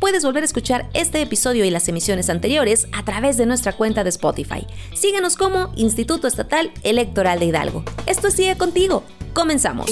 Puedes volver a escuchar este episodio y las emisiones anteriores a través de nuestra cuenta de Spotify. Síguenos como Instituto Estatal Electoral de Hidalgo. Esto sigue contigo. Comenzamos.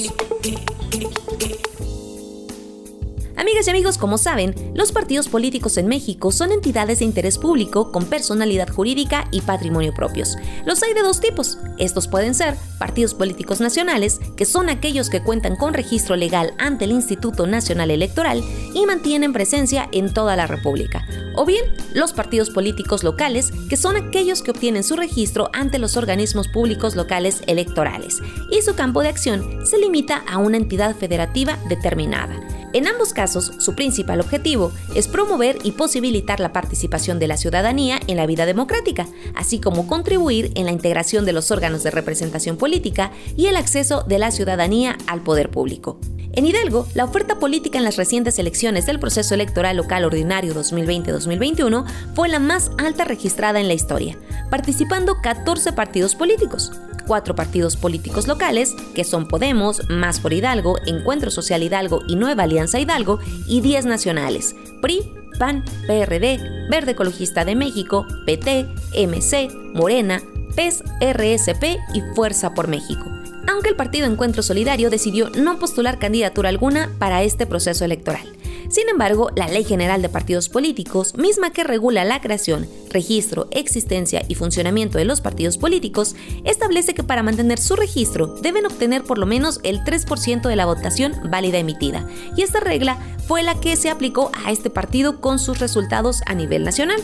Amigas y amigos, como saben, los partidos políticos en México son entidades de interés público con personalidad jurídica y patrimonio propios. Los hay de dos tipos. Estos pueden ser partidos políticos nacionales, que son aquellos que cuentan con registro legal ante el Instituto Nacional Electoral y mantienen presencia en toda la República. O bien, los partidos políticos locales, que son aquellos que obtienen su registro ante los organismos públicos locales electorales, y su campo de acción se limita a una entidad federativa determinada. En ambos casos, su principal objetivo es promover y posibilitar la participación de la ciudadanía en la vida democrática, así como contribuir en la integración de los órganos de representación política y el acceso de la ciudadanía al poder público. En Hidalgo, la oferta política en las recientes elecciones del proceso electoral local ordinario 2020-2021 fue la más alta registrada en la historia, participando 14 partidos políticos cuatro partidos políticos locales, que son Podemos, Más por Hidalgo, Encuentro Social Hidalgo y Nueva Alianza Hidalgo, y 10 nacionales, PRI, PAN, PRD, Verde Ecologista de México, PT, MC, Morena, PES, RSP y Fuerza por México. Aunque el Partido Encuentro Solidario decidió no postular candidatura alguna para este proceso electoral. Sin embargo, la Ley General de Partidos Políticos, misma que regula la creación, registro, existencia y funcionamiento de los partidos políticos, establece que para mantener su registro deben obtener por lo menos el 3% de la votación válida emitida, y esta regla fue la que se aplicó a este partido con sus resultados a nivel nacional.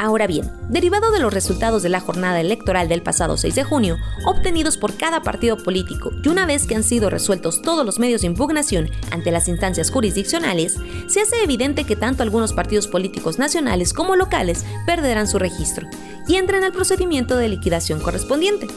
Ahora bien, derivado de los resultados de la jornada electoral del pasado 6 de junio, obtenidos por cada partido político y una vez que han sido resueltos todos los medios de impugnación ante las instancias jurisdiccionales, se hace evidente que tanto algunos partidos políticos nacionales como locales perderán su registro y entran al procedimiento de liquidación correspondiente.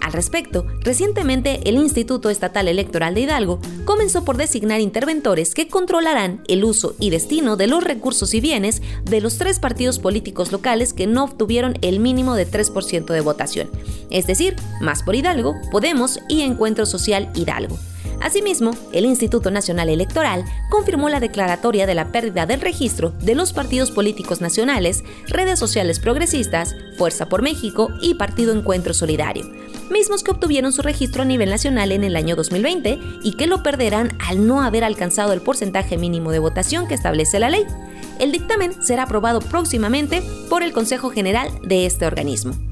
Al respecto, recientemente el Instituto Estatal Electoral de Hidalgo comenzó por designar interventores que controlarán el uso y destino de los recursos y bienes de los tres partidos políticos locales que no obtuvieron el mínimo de 3% de votación, es decir, Más por Hidalgo, Podemos y Encuentro Social Hidalgo. Asimismo, el Instituto Nacional Electoral confirmó la declaratoria de la pérdida del registro de los partidos políticos nacionales, redes sociales progresistas, Fuerza por México y Partido Encuentro Solidario, mismos que obtuvieron su registro a nivel nacional en el año 2020 y que lo perderán al no haber alcanzado el porcentaje mínimo de votación que establece la ley. El dictamen será aprobado próximamente por el Consejo General de este organismo.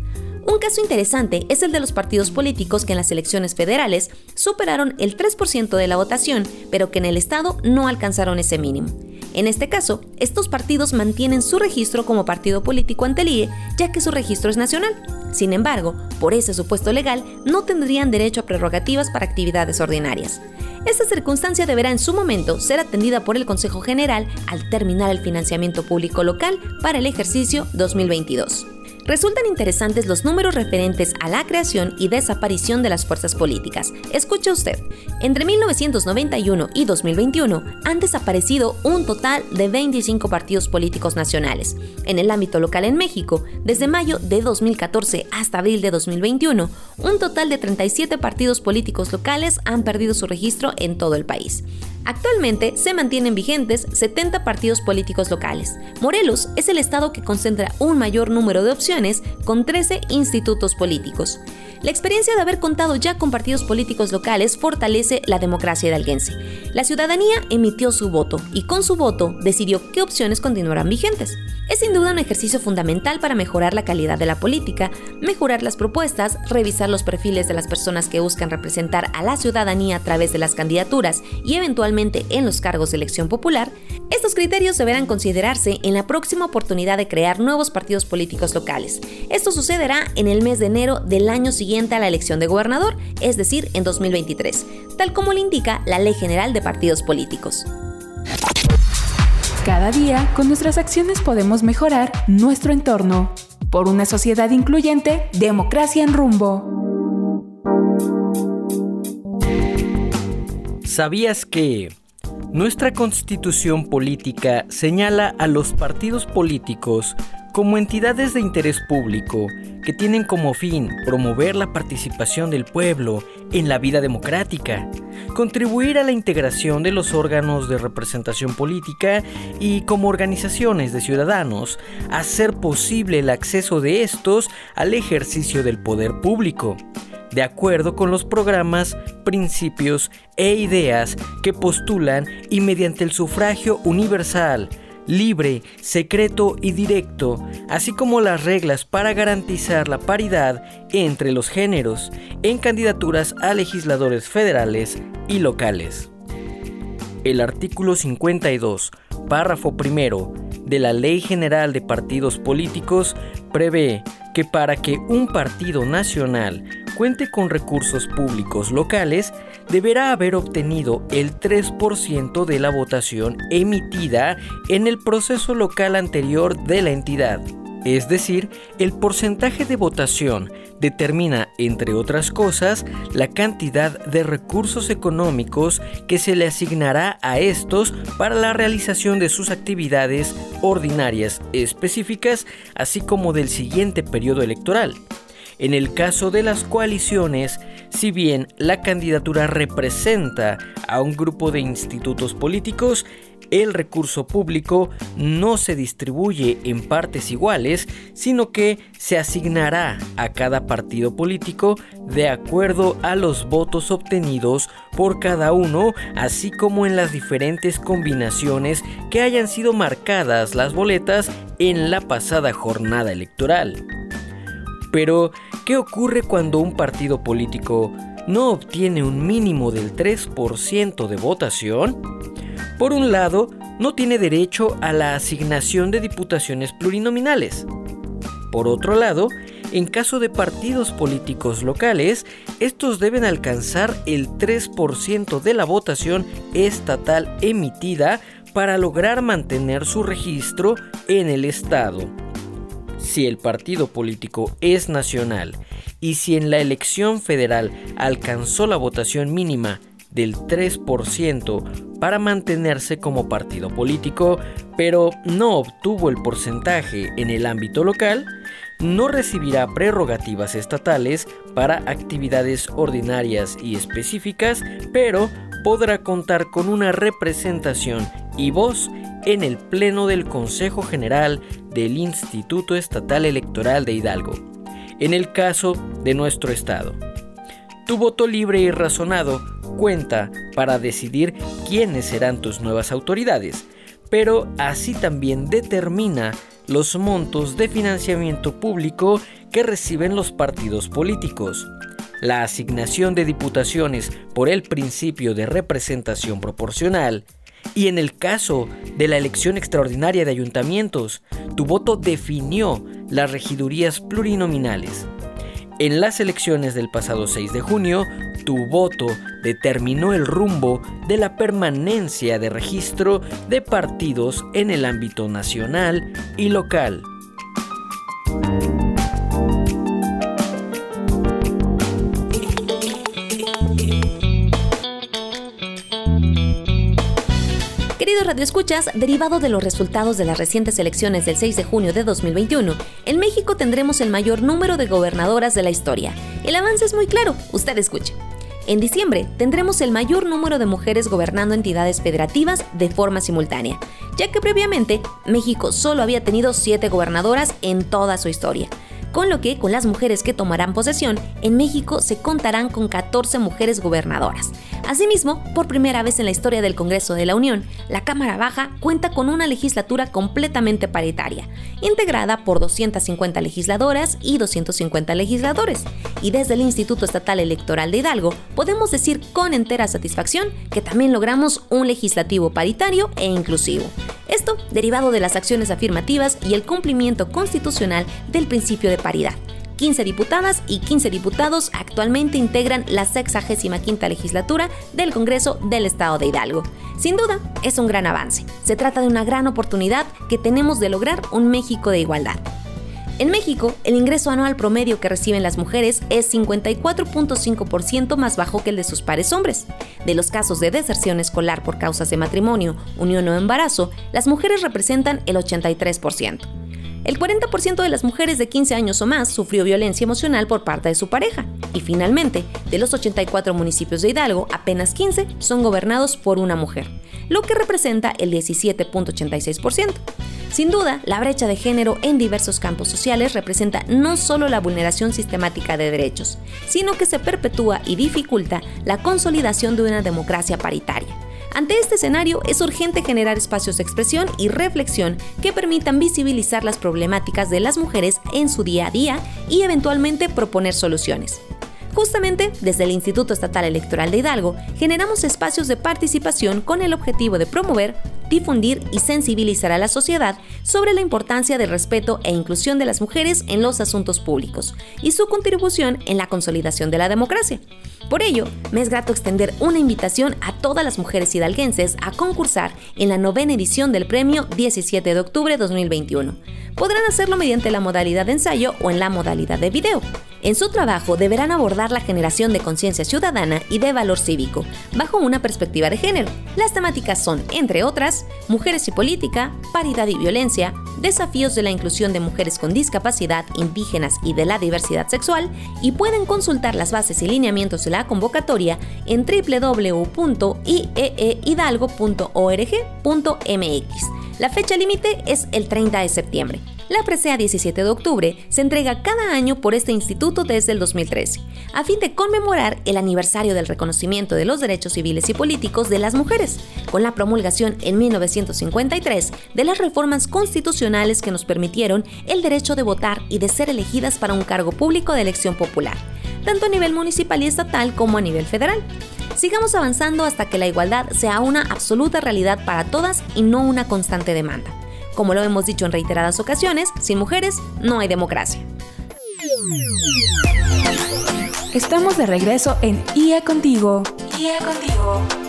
Un caso interesante es el de los partidos políticos que en las elecciones federales superaron el 3% de la votación, pero que en el Estado no alcanzaron ese mínimo. En este caso, estos partidos mantienen su registro como partido político ante el IE, ya que su registro es nacional. Sin embargo, por ese supuesto legal, no tendrían derecho a prerrogativas para actividades ordinarias. Esta circunstancia deberá en su momento ser atendida por el Consejo General al terminar el financiamiento público local para el ejercicio 2022 resultan interesantes los números referentes a la creación y desaparición de las fuerzas políticas. Escuche usted, entre 1991 y 2021 han desaparecido un total de 25 partidos políticos nacionales. En el ámbito local en México, desde mayo de 2014 hasta abril de 2021, un total de 37 partidos políticos locales han perdido su registro en todo el país. Actualmente se mantienen vigentes 70 partidos políticos locales. Morelos es el estado que concentra un mayor número de opciones con 13 institutos políticos. La experiencia de haber contado ya con partidos políticos locales fortalece la democracia hidalguense. La ciudadanía emitió su voto y con su voto decidió qué opciones continuarán vigentes. Es sin duda un ejercicio fundamental para mejorar la calidad de la política, mejorar las propuestas, revisar los perfiles de las personas que buscan representar a la ciudadanía a través de las candidaturas y eventualmente en los cargos de elección popular. Estos criterios deberán considerarse en la próxima oportunidad de crear nuevos partidos políticos locales. Esto sucederá en el mes de enero del año siguiente a la elección de gobernador, es decir, en 2023, tal como le indica la Ley General de Partidos Políticos. Cada día, con nuestras acciones podemos mejorar nuestro entorno. Por una sociedad incluyente, democracia en rumbo. ¿Sabías que nuestra constitución política señala a los partidos políticos como entidades de interés público que tienen como fin promover la participación del pueblo en la vida democrática, contribuir a la integración de los órganos de representación política y como organizaciones de ciudadanos, hacer posible el acceso de estos al ejercicio del poder público, de acuerdo con los programas, principios e ideas que postulan y mediante el sufragio universal, libre, secreto y directo, así como las reglas para garantizar la paridad entre los géneros en candidaturas a legisladores federales y locales. El artículo 52, párrafo primero de la Ley General de Partidos Políticos prevé que para que un partido nacional cuente con recursos públicos locales, deberá haber obtenido el 3% de la votación emitida en el proceso local anterior de la entidad. Es decir, el porcentaje de votación determina, entre otras cosas, la cantidad de recursos económicos que se le asignará a estos para la realización de sus actividades ordinarias específicas, así como del siguiente periodo electoral. En el caso de las coaliciones, si bien la candidatura representa a un grupo de institutos políticos, el recurso público no se distribuye en partes iguales, sino que se asignará a cada partido político de acuerdo a los votos obtenidos por cada uno, así como en las diferentes combinaciones que hayan sido marcadas las boletas en la pasada jornada electoral. Pero, ¿qué ocurre cuando un partido político no obtiene un mínimo del 3% de votación? Por un lado, no tiene derecho a la asignación de diputaciones plurinominales. Por otro lado, en caso de partidos políticos locales, estos deben alcanzar el 3% de la votación estatal emitida para lograr mantener su registro en el Estado si el partido político es nacional y si en la elección federal alcanzó la votación mínima del 3% para mantenerse como partido político, pero no obtuvo el porcentaje en el ámbito local, no recibirá prerrogativas estatales para actividades ordinarias y específicas, pero podrá contar con una representación y voz en el Pleno del Consejo General del Instituto Estatal Electoral de Hidalgo, en el caso de nuestro Estado. Tu voto libre y razonado cuenta para decidir quiénes serán tus nuevas autoridades, pero así también determina los montos de financiamiento público que reciben los partidos políticos, la asignación de diputaciones por el principio de representación proporcional, y en el caso de la elección extraordinaria de ayuntamientos, tu voto definió las regidurías plurinominales. En las elecciones del pasado 6 de junio, tu voto determinó el rumbo de la permanencia de registro de partidos en el ámbito nacional y local. Queridos radioescuchas, derivado de los resultados de las recientes elecciones del 6 de junio de 2021, en México tendremos el mayor número de gobernadoras de la historia. El avance es muy claro, usted escuche. En diciembre tendremos el mayor número de mujeres gobernando entidades federativas de forma simultánea, ya que previamente México solo había tenido 7 gobernadoras en toda su historia. con lo que con las mujeres que tomarán posesión, en México se contarán con 14 mujeres gobernadoras. Asimismo, por primera vez en la historia del Congreso de la Unión, la Cámara Baja cuenta con una legislatura completamente paritaria, integrada por 250 legisladoras y 250 legisladores. Y desde el Instituto Estatal Electoral de Hidalgo podemos decir con entera satisfacción que también logramos un legislativo paritario e inclusivo. Esto derivado de las acciones afirmativas y el cumplimiento constitucional del principio de paridad 15 diputadas y 15 diputados actualmente integran la 65 legislatura del Congreso del Estado de Hidalgo. Sin duda, es un gran avance. Se trata de una gran oportunidad que tenemos de lograr un México de igualdad. En México, el ingreso anual promedio que reciben las mujeres es 54.5% más bajo que el de sus pares hombres. De los casos de deserción escolar por causas de matrimonio, unión o embarazo, las mujeres representan el 83%. El 40% de las mujeres de 15 años o más sufrió violencia emocional por parte de su pareja. Y finalmente, de los 84 municipios de Hidalgo, apenas 15 son gobernados por una mujer, lo que representa el 17.86%. Sin duda, la brecha de género en diversos campos sociales representa no solo la vulneración sistemática de derechos, sino que se perpetúa y dificulta la consolidación de una democracia paritaria. Ante este escenario es urgente generar espacios de expresión y reflexión que permitan visibilizar las problemáticas de las mujeres en su día a día y eventualmente proponer soluciones. Justamente desde el Instituto Estatal Electoral de Hidalgo generamos espacios de participación con el objetivo de promover, difundir y sensibilizar a la sociedad sobre la importancia del respeto e inclusión de las mujeres en los asuntos públicos y su contribución en la consolidación de la democracia. Por ello, me es grato extender una invitación a todas las mujeres hidalguenses a concursar en la novena edición del premio 17 de octubre 2021. Podrán hacerlo mediante la modalidad de ensayo o en la modalidad de video. En su trabajo deberán abordar la generación de conciencia ciudadana y de valor cívico, bajo una perspectiva de género. Las temáticas son, entre otras, mujeres y política, paridad y violencia, desafíos de la inclusión de mujeres con discapacidad, indígenas y de la diversidad sexual, y pueden consultar las bases y lineamientos de la convocatoria en www.ieehidalgo.org.mx. La fecha límite es el 30 de septiembre. La presea 17 de octubre se entrega cada año por este instituto desde el 2013, a fin de conmemorar el aniversario del reconocimiento de los derechos civiles y políticos de las mujeres, con la promulgación en 1953 de las reformas constitucionales que nos permitieron el derecho de votar y de ser elegidas para un cargo público de elección popular, tanto a nivel municipal y estatal como a nivel federal. Sigamos avanzando hasta que la igualdad sea una absoluta realidad para todas y no una constante demanda. Como lo hemos dicho en reiteradas ocasiones, sin mujeres no hay democracia. Estamos de regreso en IA Contigo. IA Contigo.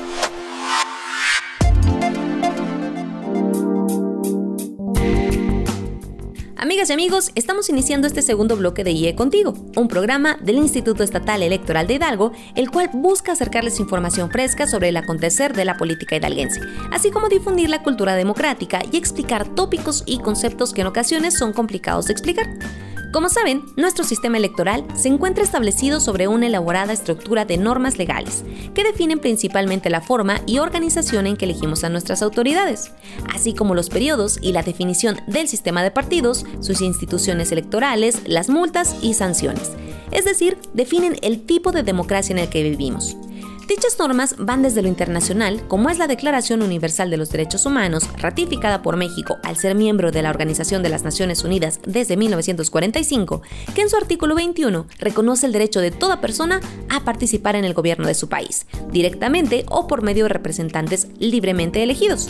Amigas y amigos, estamos iniciando este segundo bloque de IE Contigo, un programa del Instituto Estatal Electoral de Hidalgo, el cual busca acercarles información fresca sobre el acontecer de la política hidalguense, así como difundir la cultura democrática y explicar tópicos y conceptos que en ocasiones son complicados de explicar. Como saben, nuestro sistema electoral se encuentra establecido sobre una elaborada estructura de normas legales, que definen principalmente la forma y organización en que elegimos a nuestras autoridades, así como los periodos y la definición del sistema de partidos, sus instituciones electorales, las multas y sanciones. Es decir, definen el tipo de democracia en el que vivimos. Dichas normas van desde lo internacional, como es la Declaración Universal de los Derechos Humanos, ratificada por México al ser miembro de la Organización de las Naciones Unidas desde 1945, que en su artículo 21 reconoce el derecho de toda persona a participar en el gobierno de su país, directamente o por medio de representantes libremente elegidos.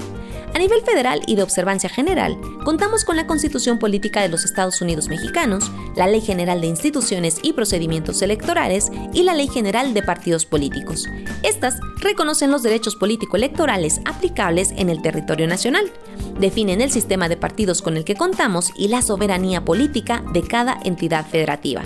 A nivel federal y de observancia general, contamos con la Constitución Política de los Estados Unidos Mexicanos, la Ley General de Instituciones y Procedimientos Electorales y la Ley General de Partidos Políticos. Estas reconocen los derechos político-electorales aplicables en el territorio nacional, definen el sistema de partidos con el que contamos y la soberanía política de cada entidad federativa.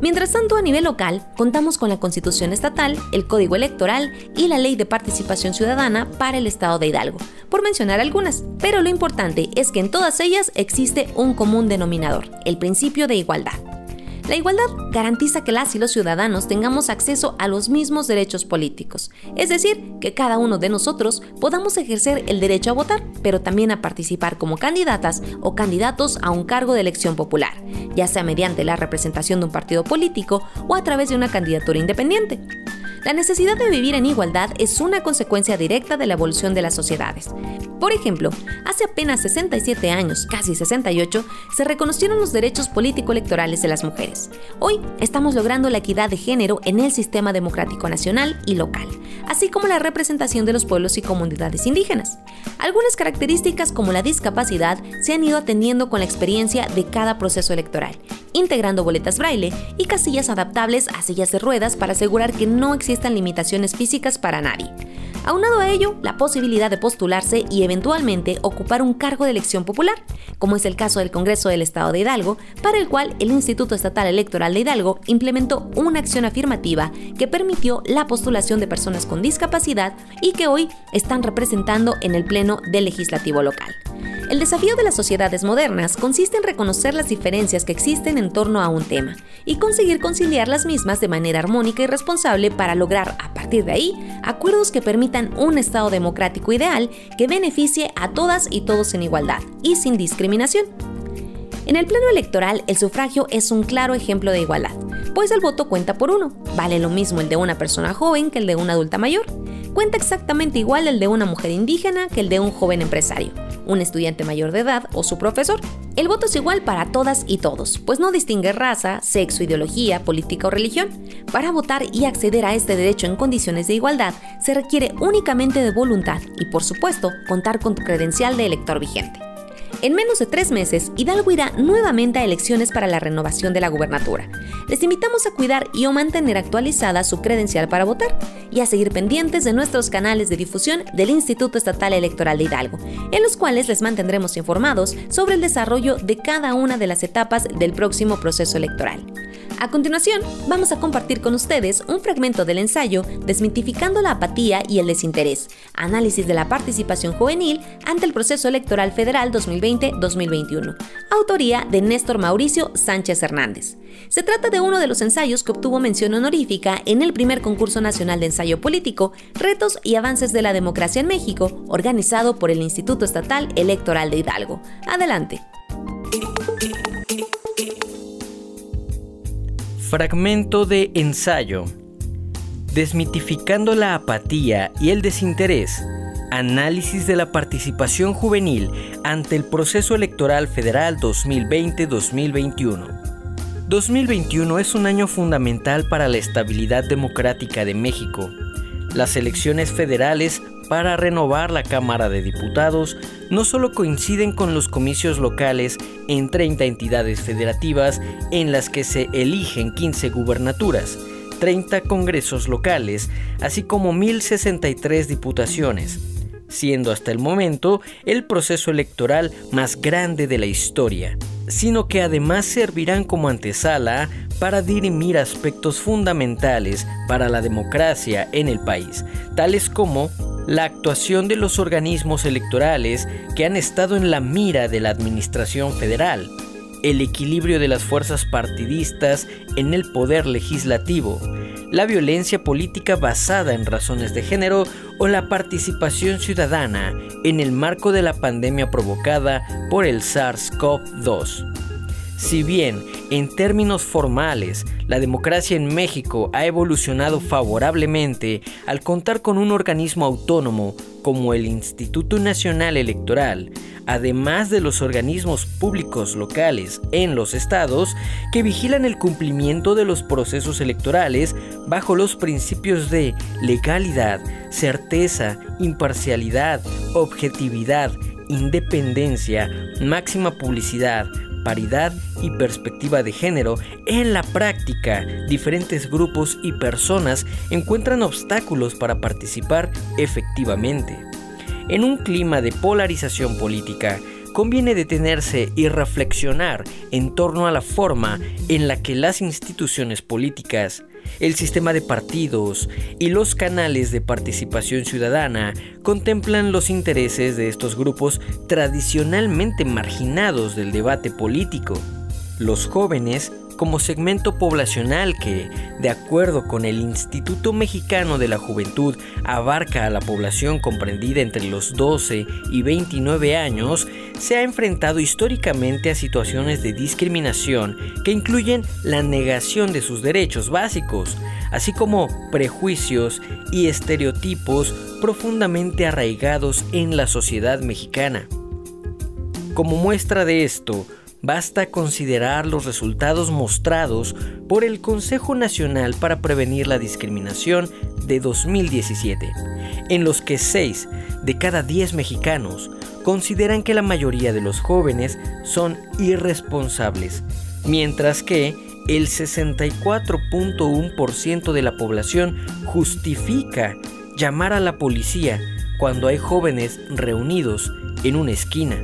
Mientras tanto, a nivel local, contamos con la Constitución Estatal, el Código Electoral y la Ley de Participación Ciudadana para el Estado de Hidalgo, por mencionar algunas. Pero lo importante es que en todas ellas existe un común denominador, el principio de igualdad. La igualdad garantiza que las y los ciudadanos tengamos acceso a los mismos derechos políticos, es decir, que cada uno de nosotros podamos ejercer el derecho a votar, pero también a participar como candidatas o candidatos a un cargo de elección popular, ya sea mediante la representación de un partido político o a través de una candidatura independiente. La necesidad de vivir en igualdad es una consecuencia directa de la evolución de las sociedades. Por ejemplo, hace apenas 67 años, casi 68, se reconocieron los derechos político-electorales de las mujeres. Hoy estamos logrando la equidad de género en el sistema democrático nacional y local, así como la representación de los pueblos y comunidades indígenas. Algunas características como la discapacidad se han ido atendiendo con la experiencia de cada proceso electoral, integrando boletas braille y casillas adaptables a sillas de ruedas para asegurar que no existan limitaciones físicas para nadie. Aunado a ello, la posibilidad de postularse y eventualmente ocupar un cargo de elección popular, como es el caso del Congreso del Estado de Hidalgo, para el cual el Instituto Estatal Electoral de Hidalgo implementó una acción afirmativa que permitió la postulación de personas con discapacidad y que hoy están representando en el Pleno del Legislativo local. El desafío de las sociedades modernas consiste en reconocer las diferencias que existen en torno a un tema y conseguir conciliar las mismas de manera armónica y responsable para lograr, a partir de ahí, acuerdos que permitan un Estado democrático ideal que beneficie a todas y todos en igualdad y sin discriminación. En el plano electoral, el sufragio es un claro ejemplo de igualdad, pues el voto cuenta por uno. Vale lo mismo el de una persona joven que el de una adulta mayor. Cuenta exactamente igual el de una mujer indígena que el de un joven empresario un estudiante mayor de edad o su profesor. El voto es igual para todas y todos, pues no distingue raza, sexo, ideología, política o religión. Para votar y acceder a este derecho en condiciones de igualdad, se requiere únicamente de voluntad y, por supuesto, contar con tu credencial de elector vigente. En menos de tres meses, Hidalgo irá nuevamente a elecciones para la renovación de la gubernatura. Les invitamos a cuidar y o mantener actualizada su credencial para votar y a seguir pendientes de nuestros canales de difusión del Instituto Estatal Electoral de Hidalgo, en los cuales les mantendremos informados sobre el desarrollo de cada una de las etapas del próximo proceso electoral. A continuación, vamos a compartir con ustedes un fragmento del ensayo Desmitificando la apatía y el desinterés, análisis de la participación juvenil ante el proceso electoral federal 2020-2021, autoría de Néstor Mauricio Sánchez Hernández. Se trata de uno de los ensayos que obtuvo mención honorífica en el primer concurso nacional de ensayo político, Retos y Avances de la Democracia en México, organizado por el Instituto Estatal Electoral de Hidalgo. Adelante. Fragmento de ensayo. Desmitificando la apatía y el desinterés. Análisis de la participación juvenil ante el proceso electoral federal 2020-2021. 2021 es un año fundamental para la estabilidad democrática de México. Las elecciones federales para renovar la Cámara de Diputados no solo coinciden con los comicios locales en 30 entidades federativas en las que se eligen 15 gubernaturas, 30 congresos locales, así como 1063 diputaciones, siendo hasta el momento el proceso electoral más grande de la historia, sino que además servirán como antesala para dirimir aspectos fundamentales para la democracia en el país, tales como la actuación de los organismos electorales que han estado en la mira de la Administración Federal, el equilibrio de las fuerzas partidistas en el poder legislativo, la violencia política basada en razones de género o la participación ciudadana en el marco de la pandemia provocada por el SARS-CoV-2. Si bien, en términos formales, la democracia en México ha evolucionado favorablemente al contar con un organismo autónomo como el Instituto Nacional Electoral, además de los organismos públicos locales en los estados que vigilan el cumplimiento de los procesos electorales bajo los principios de legalidad, certeza, imparcialidad, objetividad, independencia, máxima publicidad, paridad y perspectiva de género, en la práctica diferentes grupos y personas encuentran obstáculos para participar efectivamente. En un clima de polarización política, conviene detenerse y reflexionar en torno a la forma en la que las instituciones políticas, el sistema de partidos y los canales de participación ciudadana contemplan los intereses de estos grupos tradicionalmente marginados del debate político. Los jóvenes como segmento poblacional que, de acuerdo con el Instituto Mexicano de la Juventud, abarca a la población comprendida entre los 12 y 29 años, se ha enfrentado históricamente a situaciones de discriminación que incluyen la negación de sus derechos básicos, así como prejuicios y estereotipos profundamente arraigados en la sociedad mexicana. Como muestra de esto, basta considerar los resultados mostrados por el Consejo Nacional para Prevenir la Discriminación de 2017, en los que 6 de cada 10 mexicanos consideran que la mayoría de los jóvenes son irresponsables, mientras que el 64.1% de la población justifica llamar a la policía cuando hay jóvenes reunidos en una esquina.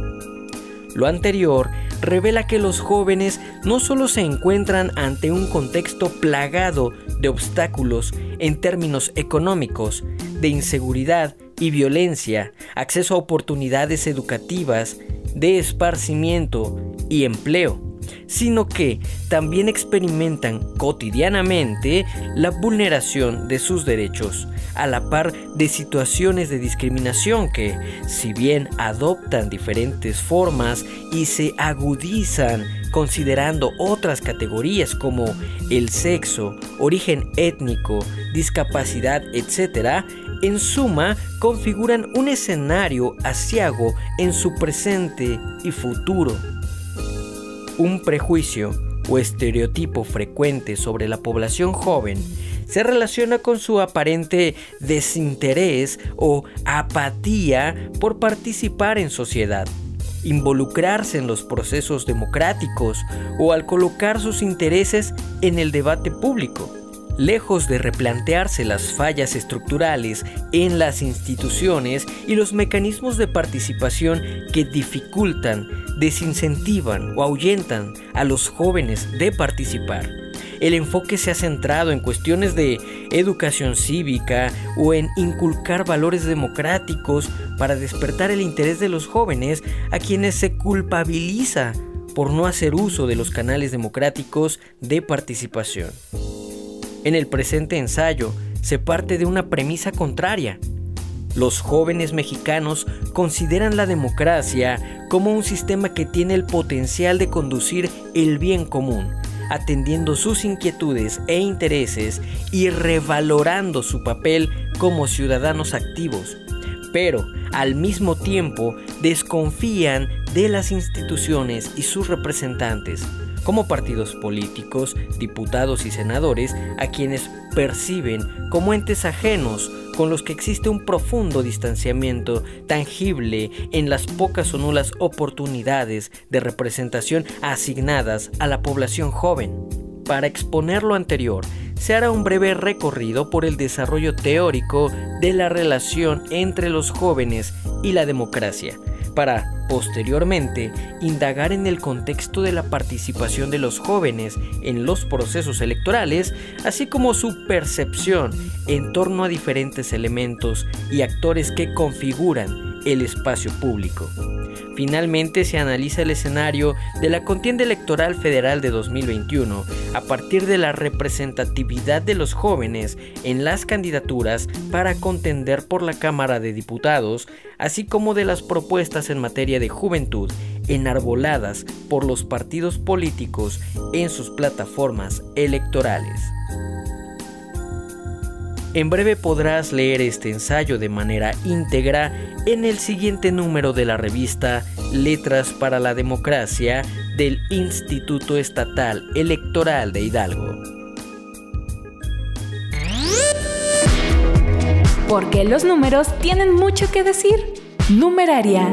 Lo anterior revela que los jóvenes no solo se encuentran ante un contexto plagado de obstáculos en términos económicos, de inseguridad y violencia, acceso a oportunidades educativas, de esparcimiento y empleo, sino que también experimentan cotidianamente la vulneración de sus derechos, a la par de situaciones de discriminación que, si bien adoptan diferentes formas y se agudizan considerando otras categorías como el sexo, origen étnico, discapacidad, etc., en suma configuran un escenario asiago en su presente y futuro. Un prejuicio o estereotipo frecuente sobre la población joven se relaciona con su aparente desinterés o apatía por participar en sociedad, involucrarse en los procesos democráticos o al colocar sus intereses en el debate público. Lejos de replantearse las fallas estructurales en las instituciones y los mecanismos de participación que dificultan, desincentivan o ahuyentan a los jóvenes de participar el enfoque se ha centrado en cuestiones de educación cívica o en inculcar valores democráticos para despertar el interés de los jóvenes a quienes se culpabiliza por no hacer uso de los canales democráticos de participación. En el presente ensayo se parte de una premisa contraria. Los jóvenes mexicanos consideran la democracia como un sistema que tiene el potencial de conducir el bien común, atendiendo sus inquietudes e intereses y revalorando su papel como ciudadanos activos, pero al mismo tiempo desconfían de las instituciones y sus representantes, como partidos políticos, diputados y senadores, a quienes perciben como entes ajenos con los que existe un profundo distanciamiento tangible en las pocas o nulas oportunidades de representación asignadas a la población joven. Para exponer lo anterior, se hará un breve recorrido por el desarrollo teórico de la relación entre los jóvenes y la democracia, para posteriormente indagar en el contexto de la participación de los jóvenes en los procesos electorales, así como su percepción en torno a diferentes elementos y actores que configuran el espacio público. Finalmente se analiza el escenario de la contienda electoral federal de 2021 a partir de la representatividad de los jóvenes en las candidaturas para contender por la Cámara de Diputados, así como de las propuestas en materia de juventud enarboladas por los partidos políticos en sus plataformas electorales. En breve podrás leer este ensayo de manera íntegra en el siguiente número de la revista Letras para la Democracia del Instituto Estatal Electoral de Hidalgo. Porque los números tienen mucho que decir. Numeraria.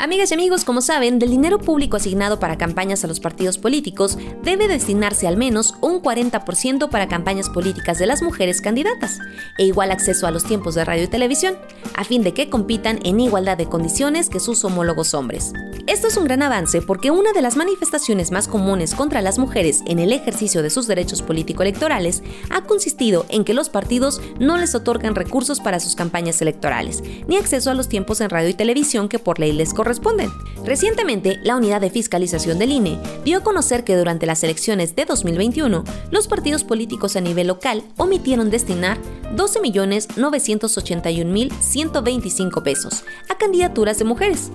Amigas y amigos, como saben, del dinero público asignado para campañas a los partidos políticos debe destinarse al menos un 40% para campañas políticas de las mujeres candidatas e igual acceso a los tiempos de radio y televisión, a fin de que compitan en igualdad de condiciones que sus homólogos hombres. Esto es un gran avance porque una de las manifestaciones más comunes contra las mujeres en el ejercicio de sus derechos político-electorales ha consistido en que los partidos no les otorgan recursos para sus campañas electorales, ni acceso a los tiempos en radio y televisión que por ley les corresponden. Recientemente, la Unidad de Fiscalización del INE dio a conocer que durante las elecciones de 2021, los partidos políticos a nivel local omitieron destinar 12.981.125 pesos a candidaturas de mujeres.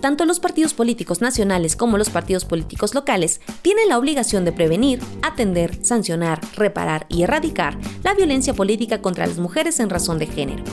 Tanto los partidos políticos nacionales como los partidos políticos locales tienen la obligación de prevenir, atender, sancionar, reparar y erradicar la violencia política contra las mujeres en razón de género.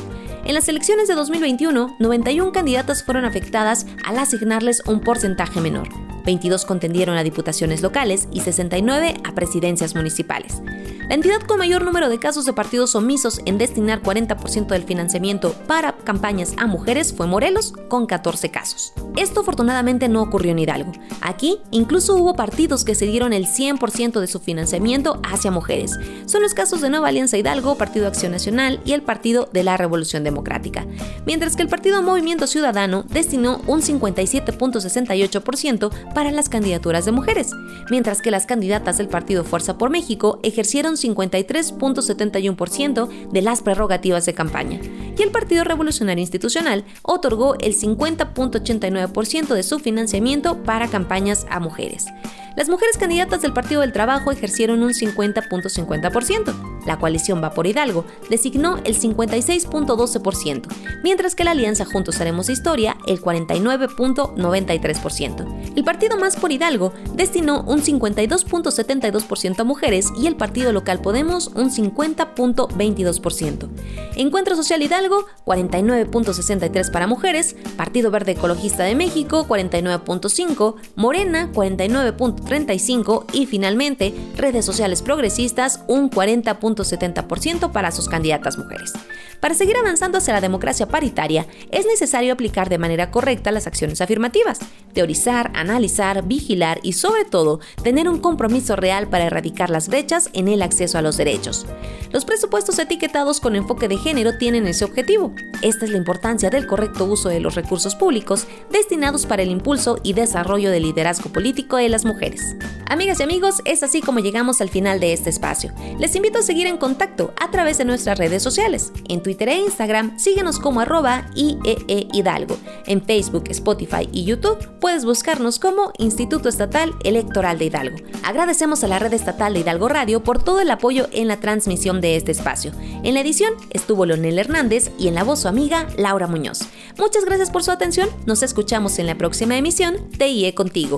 En las elecciones de 2021, 91 candidatas fueron afectadas al asignarles un porcentaje menor. 22 contendieron a diputaciones locales y 69 a presidencias municipales. La entidad con mayor número de casos de partidos omisos en destinar 40% del financiamiento para campañas a mujeres fue Morelos, con 14 casos. Esto afortunadamente no ocurrió en Hidalgo. Aquí incluso hubo partidos que se dieron el 100% de su financiamiento hacia mujeres. Son los casos de Nueva Alianza Hidalgo, Partido Acción Nacional y el Partido de la Revolución Democrática. Mientras que el Partido Movimiento Ciudadano destinó un 57.68% para las candidaturas de mujeres, mientras que las candidatas del Partido Fuerza por México ejercieron 53.71% de las prerrogativas de campaña, y el Partido Revolucionario Institucional otorgó el 50.89% de su financiamiento para campañas a mujeres. Las mujeres candidatas del Partido del Trabajo ejercieron un 50.50%. La coalición Va por Hidalgo designó el 56.12%, mientras que la alianza Juntos Haremos Historia el 49.93%. El partido Más por Hidalgo destinó un 52.72% a mujeres y el partido local Podemos un 50.22%. Encuentro Social Hidalgo 49.63 para mujeres, Partido Verde Ecologista de México 49.5, Morena 49.35 y finalmente redes sociales progresistas un 40.70% para sus candidatas mujeres. Para seguir avanzando hacia la democracia paritaria, es necesario aplicar de manera correcta las acciones afirmativas, teorizar, analizar, vigilar y sobre todo tener un compromiso real para erradicar las brechas en el acceso a los derechos. Los presupuestos etiquetados con enfoque de género tienen ese objetivo. Esta es la importancia del correcto uso de los recursos públicos destinados para el impulso y desarrollo del liderazgo político de las mujeres. Amigas y amigos, es así como llegamos al final de este espacio. Les invito a seguir en contacto a través de nuestras redes sociales. En Twitter e Instagram, síguenos como arroba IEE Hidalgo. En Facebook, Spotify y YouTube puedes buscarnos como Instituto Estatal Electoral de Hidalgo. Agradecemos a la red estatal de Hidalgo Radio por todo el apoyo en la transmisión de este espacio. En la edición estuvo Leonel Hernández y en la voz su amiga Laura Muñoz. Muchas gracias por su atención, nos escuchamos en la próxima emisión de IE Contigo.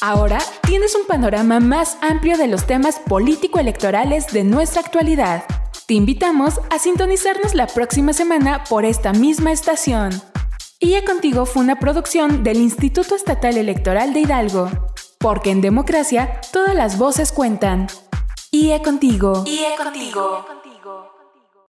Ahora tienes un panorama más amplio de los temas político-electorales de nuestra actualidad. Te invitamos a sintonizarnos la próxima semana por esta misma estación. IE Contigo fue una producción del Instituto Estatal Electoral de Hidalgo. Porque en democracia todas las voces cuentan. IE Contigo. IE Contigo.